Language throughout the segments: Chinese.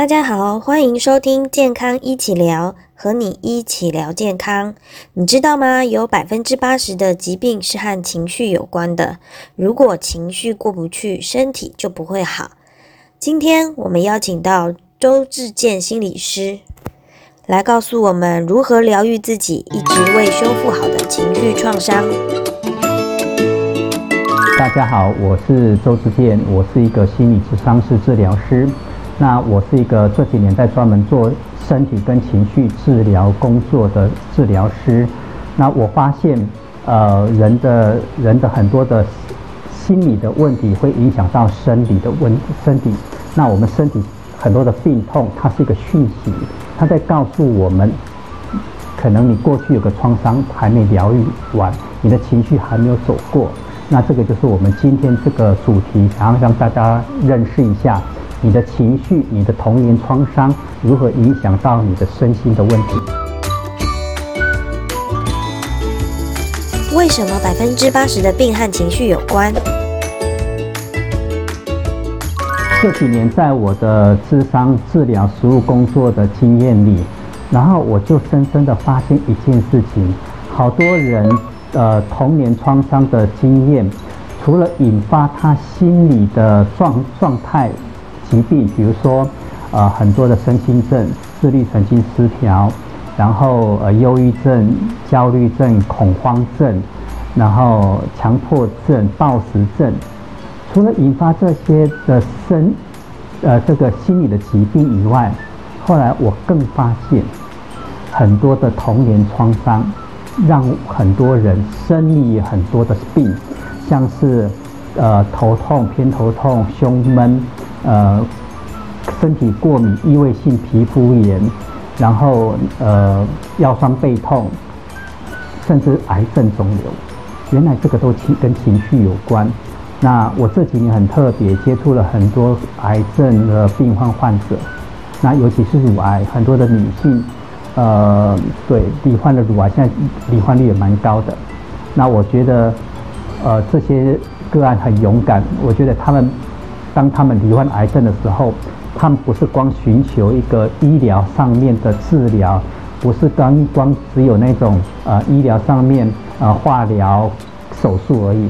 大家好，欢迎收听健康一起聊，和你一起聊健康。你知道吗？有百分之八十的疾病是和情绪有关的。如果情绪过不去，身体就不会好。今天我们邀请到周志健心理师，来告诉我们如何疗愈自己一直未修复好的情绪创伤。大家好，我是周志健，我是一个心理咨商师治疗师。那我是一个这几年在专门做身体跟情绪治疗工作的治疗师。那我发现，呃，人的人的很多的心理的问题会影响到生理的问身体。那我们身体很多的病痛，它是一个讯息，它在告诉我们，可能你过去有个创伤还没疗愈完，你的情绪还没有走过。那这个就是我们今天这个主题，想要让大家认识一下。你的情绪、你的童年创伤如何影响到你的身心的问题？为什么百分之八十的病和情绪有关？这几年在我的智商治疗实务工作的经验里，然后我就深深的发现一件事情：好多人呃童年创伤的经验，除了引发他心理的状状态。疾病，比如说，呃，很多的身心症、自律神经失调，然后呃，忧郁症、焦虑症、恐慌症，然后强迫症、暴食症。除了引发这些的身，呃，这个心理的疾病以外，后来我更发现，很多的童年创伤，让很多人生理很多的病，像是呃头痛、偏头痛、胸闷。呃，身体过敏、异位性皮肤炎，然后呃腰酸背痛，甚至癌症肿瘤，原来这个都情跟情绪有关。那我这几年很特别，接触了很多癌症的病患患者，那尤其是乳癌，很多的女性，呃，对罹患的乳癌，现在罹患率也蛮高的。那我觉得，呃，这些个案很勇敢，我觉得他们。当他们罹患癌症的时候，他们不是光寻求一个医疗上面的治疗，不是光光只有那种呃医疗上面呃化疗、手术而已。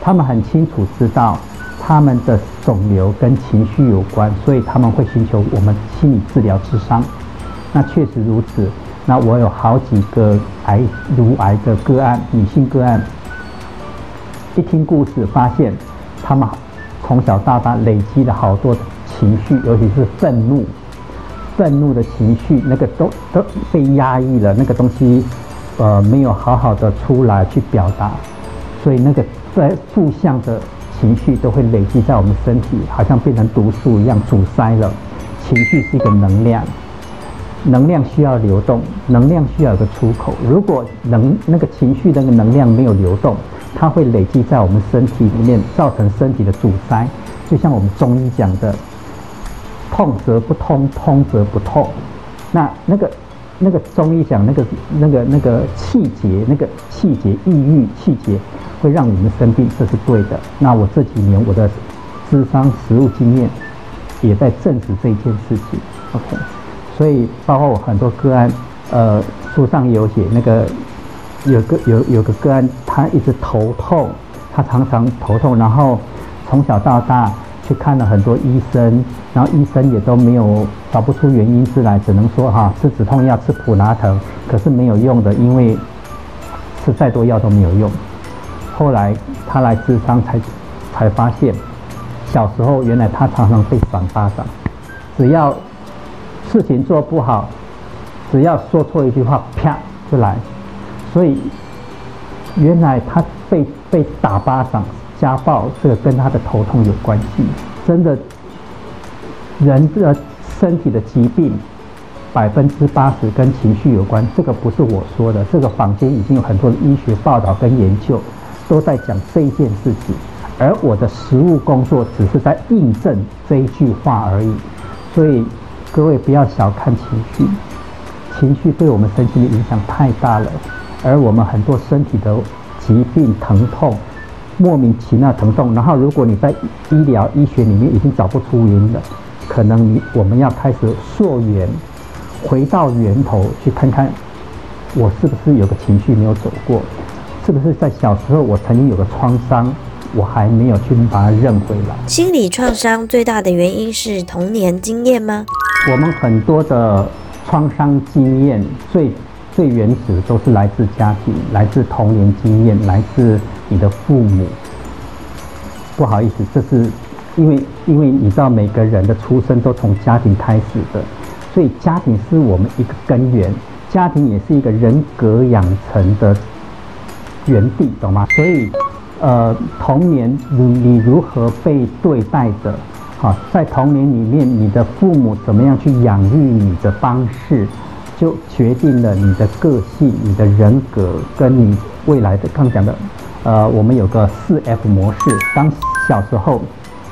他们很清楚知道他们的肿瘤跟情绪有关，所以他们会寻求我们心理治疗治伤。那确实如此。那我有好几个癌乳癌的个案，女性个案，一听故事发现他们。从小到大累积了好多情绪，尤其是愤怒，愤怒的情绪，那个都都被压抑了，那个东西，呃，没有好好的出来去表达，所以那个在负向的情绪都会累积在我们身体，好像变成毒素一样阻塞了。情绪是一个能量，能量需要流动，能量需要有个出口。如果能那个情绪那个能量没有流动，它会累积在我们身体里面，造成身体的阻塞。就像我们中医讲的，“痛则不通，通则不痛”。那那个那个中医讲那个那个那个气结，那个气结、抑郁、气结，会让你们生病，这是对的。那我这几年我的智商实物经验，也在证实这一件事情。OK，所以包括我很多个案，呃，书上有写那个。有个有有个个案，他一直头痛，他常常头痛，然后从小到大去看了很多医生，然后医生也都没有找不出原因之来，只能说哈吃止痛药，吃普拉疼，可是没有用的，因为吃再多药都没有用。后来他来智商才才发现，小时候原来他常常被赏巴掌，只要事情做不好，只要说错一句话，啪就来。所以，原来他被被打巴掌、家暴，这个跟他的头痛有关系。真的，人的身体的疾病百分之八十跟情绪有关。这个不是我说的，这个坊间已经有很多的医学报道跟研究都在讲这一件事情。而我的实务工作只是在印证这一句话而已。所以，各位不要小看情绪，情绪对我们身体的影响太大了。而我们很多身体的疾病、疼痛，莫名其妙疼痛，然后如果你在医疗医学里面已经找不出原因了，可能你我们要开始溯源，回到源头去看看，我是不是有个情绪没有走过，是不是在小时候我曾经有个创伤，我还没有去把它认回来。心理创伤最大的原因是童年经验吗？我们很多的创伤经验最最原始都是来自家庭，来自童年经验，来自你的父母。不好意思，这是因为因为你知道每个人的出生都从家庭开始的，所以家庭是我们一个根源，家庭也是一个人格养成的原地，懂吗？所以，呃，童年你你如何被对待的，好，在童年里面你的父母怎么样去养育你的方式，就决定了你的个性、你的人格跟你未来的刚讲的。呃，我们有个四 F 模式。当小时候，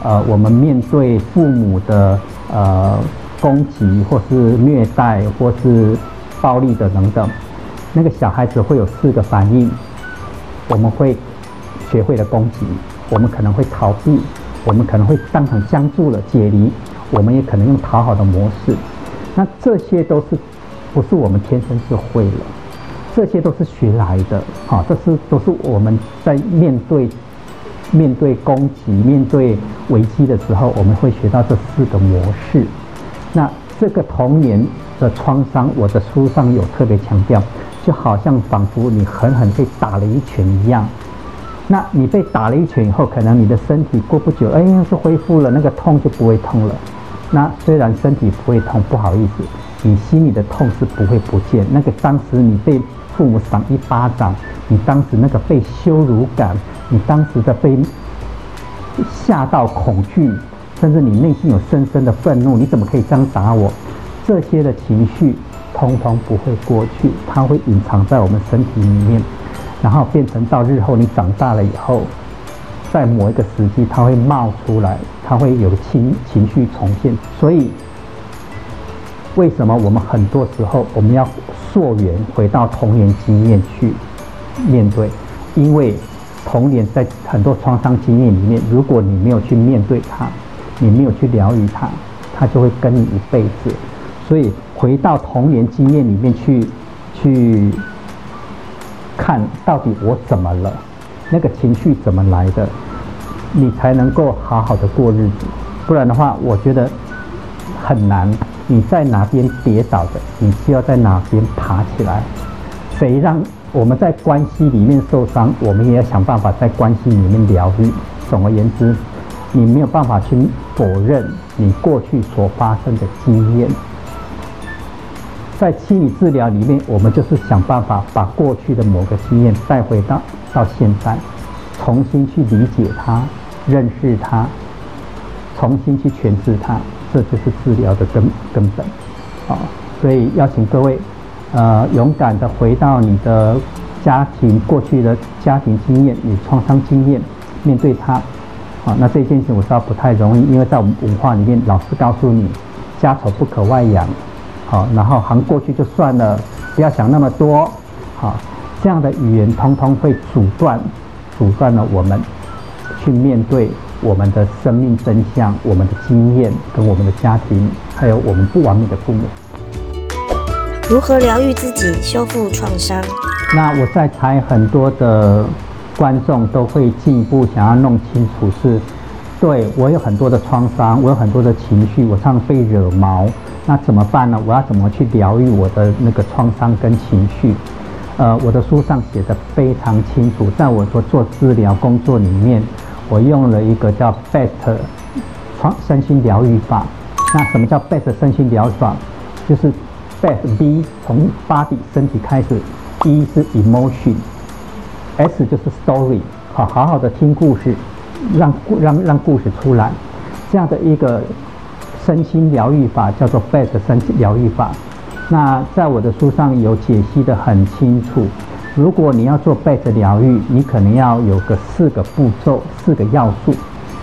呃，我们面对父母的呃攻击，或是虐待，或是暴力的等等，那个小孩子会有四个反应。我们会学会了攻击，我们可能会逃避，我们可能会当场僵住了解离，我们也可能用讨好的模式。那这些都是不是我们天生就会了？这些都是学来的，好，这是都是我们在面对面对攻击、面对危机的时候，我们会学到这四个模式。那这个童年的创伤，我的书上有特别强调，就好像仿佛你狠狠被打了一拳一样。那你被打了一拳以后，可能你的身体过不久，哎，就恢复了，那个痛就不会痛了。那虽然身体不会痛，不好意思，你心里的痛是不会不见。那个当时你被父母赏一巴掌，你当时那个被羞辱感，你当时的被吓到恐惧，甚至你内心有深深的愤怒，你怎么可以这样打我？这些的情绪通通不会过去，它会隐藏在我们身体里面，然后变成到日后你长大了以后，在某一个时机它会冒出来，它会有情情绪重现。所以，为什么我们很多时候我们要？溯源回到童年经验去面对，因为童年在很多创伤经验里面，如果你没有去面对它，你没有去疗愈它，它就会跟你一辈子。所以回到童年经验里面去，去看到底我怎么了，那个情绪怎么来的，你才能够好好的过日子。不然的话，我觉得很难。你在哪边跌倒的，你就要在哪边爬起来。谁让我们在关系里面受伤，我们也要想办法在关系里面疗愈。总而言之，你没有办法去否认你过去所发生的经验。在心理治疗里面，我们就是想办法把过去的某个经验带回到到现在，重新去理解它、认识它，重新去诠释它。这就是治疗的根根本，啊，所以邀请各位，呃，勇敢的回到你的家庭过去的家庭经验，你创伤经验，面对它，啊，那这件事情我知道不太容易，因为在我们文化里面，老师告诉你，家丑不可外扬，好，然后行过去就算了，不要想那么多，好，这样的语言通通会阻断，阻断了我们去面对。我们的生命真相，我们的经验，跟我们的家庭，还有我们不完美的父母，如何疗愈自己，修复创伤？那我在猜，很多的观众都会进一步想要弄清楚，是对我有很多的创伤，我有很多的情绪，我常常被惹毛，那怎么办呢？我要怎么去疗愈我的那个创伤跟情绪？呃，我的书上写的非常清楚，在我所做治疗工作里面。我用了一个叫 BEST 创身心疗愈法。那什么叫 BEST 身心疗愈法？就是 BEST B 从 body 身体开始，E 是 emotion，S 就是 story，好好好的听故事，让让让故事出来。这样的一个身心疗愈法叫做 BEST 身心疗愈法。那在我的书上有解析的很清楚。如果你要做贝子疗愈，你可能要有个四个步骤、四个要素。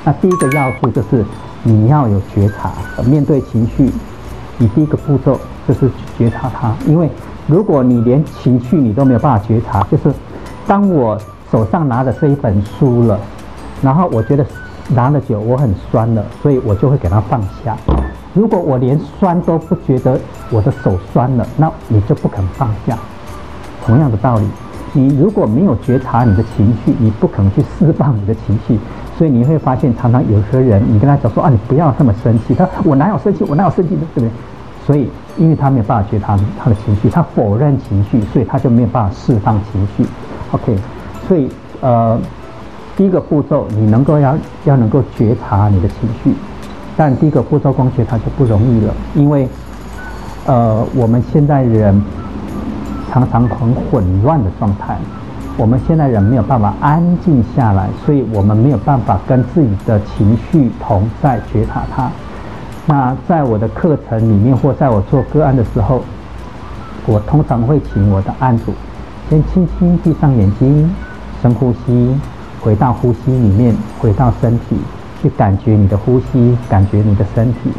那第一个要素就是你要有觉察，面对情绪，你第一个步骤就是觉察它。因为如果你连情绪你都没有办法觉察，就是当我手上拿的这一本书了，然后我觉得拿了久我很酸了，所以我就会给它放下。如果我连酸都不觉得我的手酸了，那你就不肯放下。同样的道理，你如果没有觉察你的情绪，你不可能去释放你的情绪。所以你会发现，常常有些人，你跟他讲说啊，你不要那么生气。他我哪有生气？我哪有生气的，对不对？所以，因为他没有办法觉察他的情绪，他否认情绪，所以他就没有办法释放情绪。OK，所以呃，第一个步骤，你能够要要能够觉察你的情绪，但第一个步骤光觉察就不容易了，因为呃，我们现在人常常很混乱的状态。我们现在人没有办法安静下来，所以我们没有办法跟自己的情绪同在觉察它。那在我的课程里面，或在我做个案的时候，我通常会请我的案主先轻轻闭上眼睛，深呼吸，回到呼吸里面，回到身体，去感觉你的呼吸，感觉你的身体。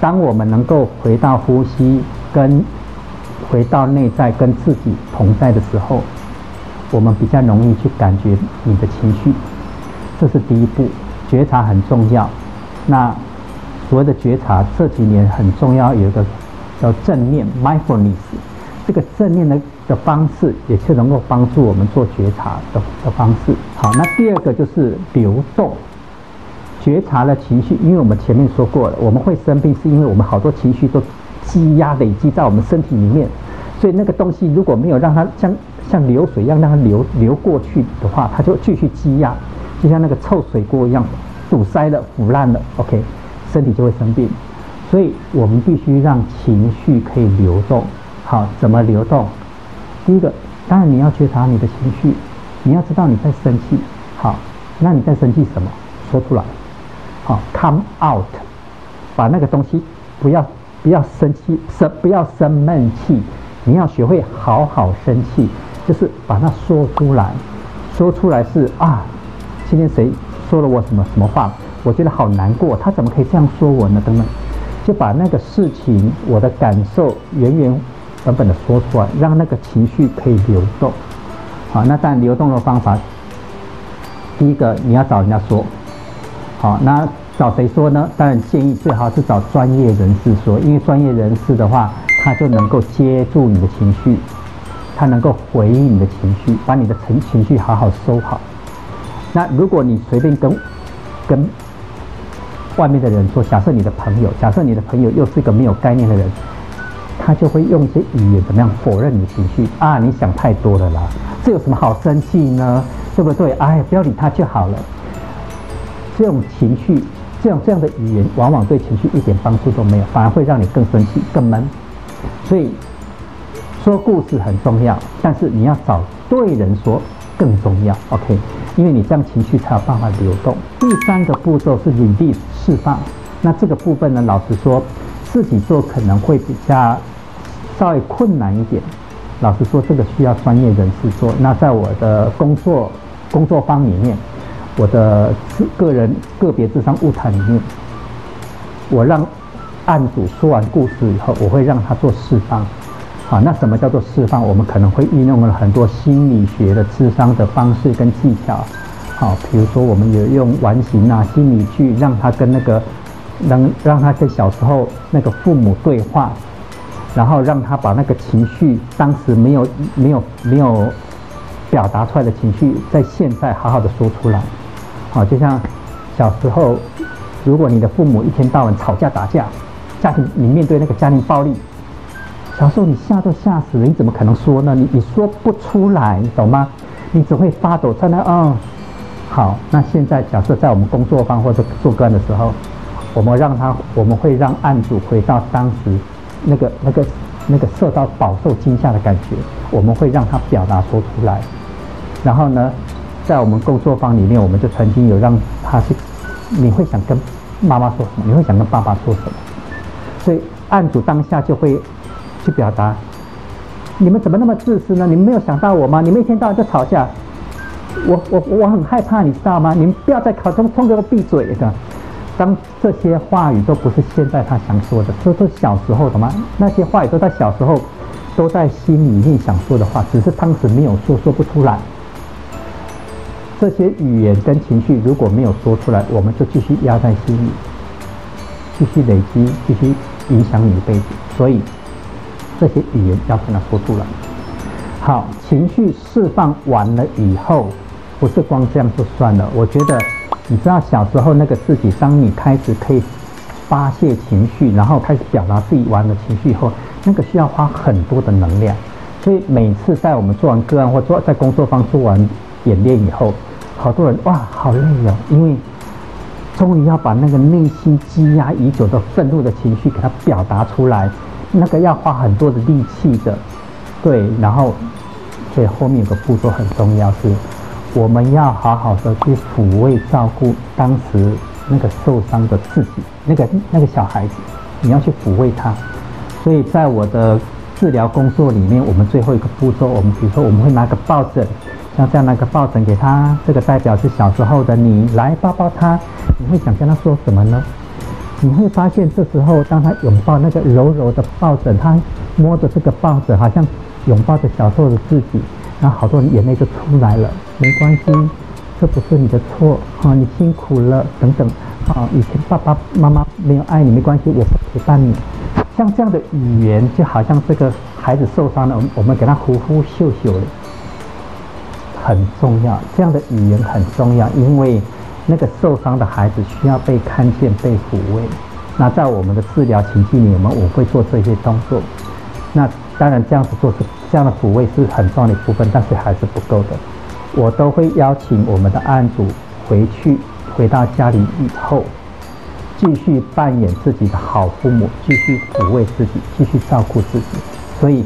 当我们能够回到呼吸，跟回到内在，跟自己同在的时候。我们比较容易去感觉你的情绪，这是第一步，觉察很重要。那所谓的觉察，这几年很重要，有一个叫正念 （mindfulness），这个正念的的方式，也是能够帮助我们做觉察的的方式。好，那第二个就是流动，觉察了情绪，因为我们前面说过了，我们会生病，是因为我们好多情绪都积压累积在我们身体里面，所以那个东西如果没有让它像。像流水一样让它流流过去的话，它就继续积压，就像那个臭水锅一样堵塞了、腐烂了。OK，身体就会生病。所以我们必须让情绪可以流动。好，怎么流动？第一个，当然你要觉察你的情绪，你要知道你在生气。好，那你在生气什么？说出来。好，come out，把那个东西不要不要生气，生不要生闷气，你要学会好好生气。就是把它说出来，说出来是啊，今天谁说了我什么什么话，我觉得好难过，他怎么可以这样说我呢？等等，就把那个事情我的感受原原本本的说出来，让那个情绪可以流动。好，那但流动的方法，第一个你要找人家说，好，那找谁说呢？当然建议最好是找专业人士说，因为专业人士的话，他就能够接住你的情绪。他能够回应你的情绪，把你的情情绪好好收好。那如果你随便跟跟外面的人说，假设你的朋友，假设你的朋友又是一个没有概念的人，他就会用一些语言怎么样否认你的情绪啊？你想太多了啦，这有什么好生气呢？对不对？哎，不要理他就好了。这种情绪，这样这样的语言，往往对情绪一点帮助都没有，反而会让你更生气、更闷。所以。说故事很重要，但是你要找对人说更重要。OK，因为你这样情绪才有办法流动。第三个步骤是 release 释放。那这个部分呢，老实说，自己做可能会比较稍微困难一点。老实说，这个需要专业人士做。那在我的工作工作坊里面，我的个人个别智商物谈里面，我让案主说完故事以后，我会让他做释放。好，那什么叫做释放？我们可能会运用了很多心理学的智商的方式跟技巧。好，比如说我们有用完形啊、心理剧，让他跟那个，让让他跟小时候那个父母对话，然后让他把那个情绪，当时没有没有没有表达出来的情绪，在现在好好的说出来。好，就像小时候，如果你的父母一天到晚吵架打架，家庭你面对那个家庭暴力。小时候你吓都吓死了，你怎么可能说呢？你你说不出来，懂吗？你只会发抖在那。嗯，好，那现在假设在我们工作方或者做个案的时候，我们让他，我们会让案主回到当时那个那个那个受到饱受惊吓的感觉，我们会让他表达说出来。然后呢，在我们工作坊里面，我们就曾经有让他去，你会想跟妈妈说什么？你会想跟爸爸说什么？所以案主当下就会。去表达，你们怎么那么自私呢？你们没有想到我吗？你们一天到晚就吵架，我我我很害怕，你知道吗？你们不要再考中，冲给我闭嘴的。当这些话语都不是现在他想说的，这都是小时候的吗？那些话语都在小时候，都在心里面想说的话，只是当时没有说，说不出来。这些语言跟情绪如果没有说出来，我们就继续压在心里。继续累积，继续影响你一辈子。所以这些语言要跟他说出来。好，情绪释放完了以后，不是光这样就算了。我觉得，你知道小时候那个自己，当你开始可以发泄情绪，然后开始表达自己完的情绪以后，那个需要花很多的能量。所以每次在我们做完个案或做在工作坊做完演练以后，好多人哇，好累哦，因为终于要把那个内心积压已久的愤怒的情绪给它表达出来，那个要花很多的力气的。对，然后所以后面有个步骤很重要，是我们要好好的去抚慰照顾当时那个受伤的自己，那个那个小孩子，你要去抚慰他。所以在我的治疗工作里面，我们最后一个步骤，我们比如说我们会拿个抱枕，像这样拿个抱枕给他，这个代表是小时候的你，来抱抱他。你会想跟他说什么呢？你会发现这时候，当他拥抱那个柔柔的抱枕，他摸着这个抱枕，好像。拥抱着小时候的自己，然后好多人眼泪就出来了。没关系，这不是你的错啊，你辛苦了等等啊。以前爸爸妈妈没有爱你，没关系，我陪伴你。像这样的语言，就好像这个孩子受伤了，我们给他呼呼秀秀的，很重要。这样的语言很重要，因为那个受伤的孩子需要被看见、被抚慰。那在我们的治疗情境里，我们我会做这些动作。那当然这样子做是。这样的抚慰是很重要的一部分，但是还是不够的。我都会邀请我们的案主回去，回到家里以后，继续扮演自己的好父母，继续抚慰自己，继续照顾自己。所以，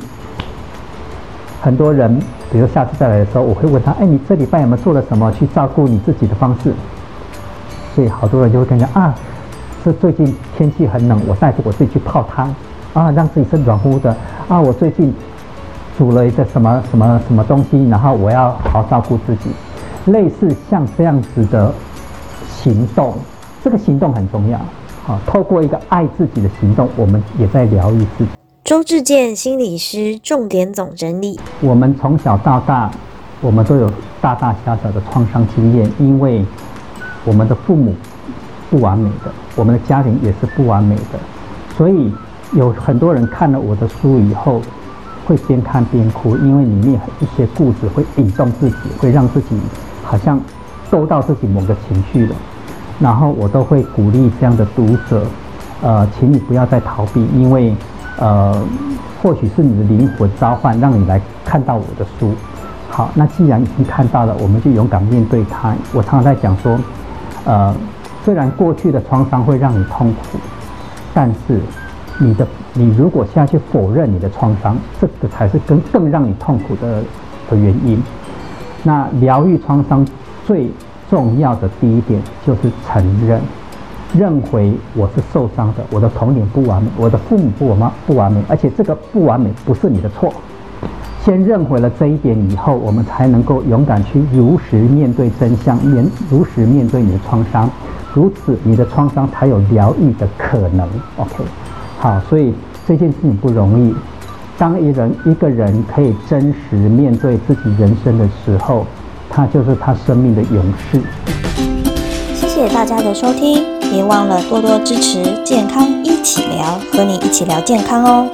很多人，比如下次再来的时候，我会问他：“哎，你这礼拜有没有做了什么去照顾你自己的方式？”所以，好多人就会跟讲：“啊，是最近天气很冷，我带着我自己去泡汤啊，让自己身暖乎的啊。我最近。”煮了一个什么什么什么东西，然后我要好好照顾自己，类似像这样子的行动，这个行动很重要。好，透过一个爱自己的行动，我们也在疗愈自己。周志健心理师重点总整理：我们从小到大，我们都有大大小小的创伤经验，因为我们的父母不完美的，我们的家庭也是不完美的，所以有很多人看了我的书以后。会边看边哭，因为里面一些故事会引动自己，会让自己好像受到自己某个情绪了。然后我都会鼓励这样的读者，呃，请你不要再逃避，因为呃，或许是你的灵魂召唤，让你来看到我的书。好，那既然已经看到了，我们就勇敢面对它。我常常在讲说，呃，虽然过去的创伤会让你痛苦，但是。你的，你如果现在去否认你的创伤，这个才是更更让你痛苦的的原因。那疗愈创伤最重要的第一点就是承认，认回我是受伤的，我的童年不完美，我的父母不完美，不完美，而且这个不完美不是你的错。先认回了这一点以后，我们才能够勇敢去如实面对真相，面如实面对你的创伤，如此你的创伤才有疗愈的可能。OK。好，所以这件事情不容易。当一人一个人可以真实面对自己人生的时候，他就是他生命的勇士。谢谢大家的收听，别忘了多多支持健康一起聊，和你一起聊健康哦。